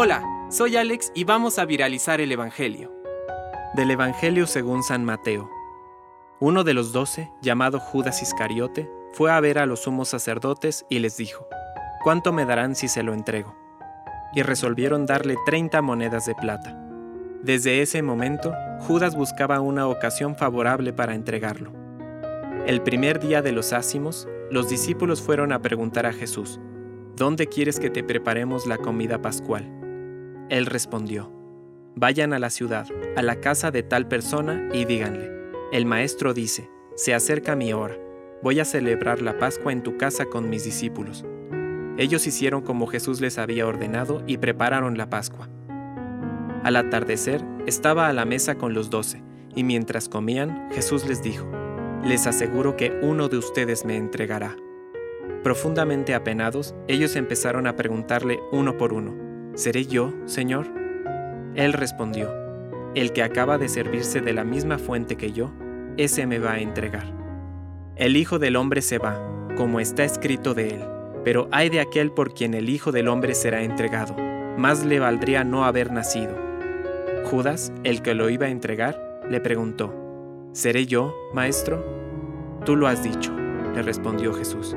Hola, soy Alex y vamos a viralizar el Evangelio. Del Evangelio según San Mateo. Uno de los doce, llamado Judas Iscariote, fue a ver a los sumos sacerdotes y les dijo, ¿Cuánto me darán si se lo entrego? Y resolvieron darle treinta monedas de plata. Desde ese momento, Judas buscaba una ocasión favorable para entregarlo. El primer día de los ácimos, los discípulos fueron a preguntar a Jesús, ¿Dónde quieres que te preparemos la comida pascual? Él respondió, Vayan a la ciudad, a la casa de tal persona y díganle, el maestro dice, se acerca mi hora, voy a celebrar la Pascua en tu casa con mis discípulos. Ellos hicieron como Jesús les había ordenado y prepararon la Pascua. Al atardecer, estaba a la mesa con los doce, y mientras comían, Jesús les dijo, Les aseguro que uno de ustedes me entregará. Profundamente apenados, ellos empezaron a preguntarle uno por uno, ¿Seré yo, Señor? Él respondió, El que acaba de servirse de la misma fuente que yo, ese me va a entregar. El Hijo del Hombre se va, como está escrito de él, pero hay de aquel por quien el Hijo del Hombre será entregado, más le valdría no haber nacido. Judas, el que lo iba a entregar, le preguntó, ¿Seré yo, maestro? Tú lo has dicho, le respondió Jesús.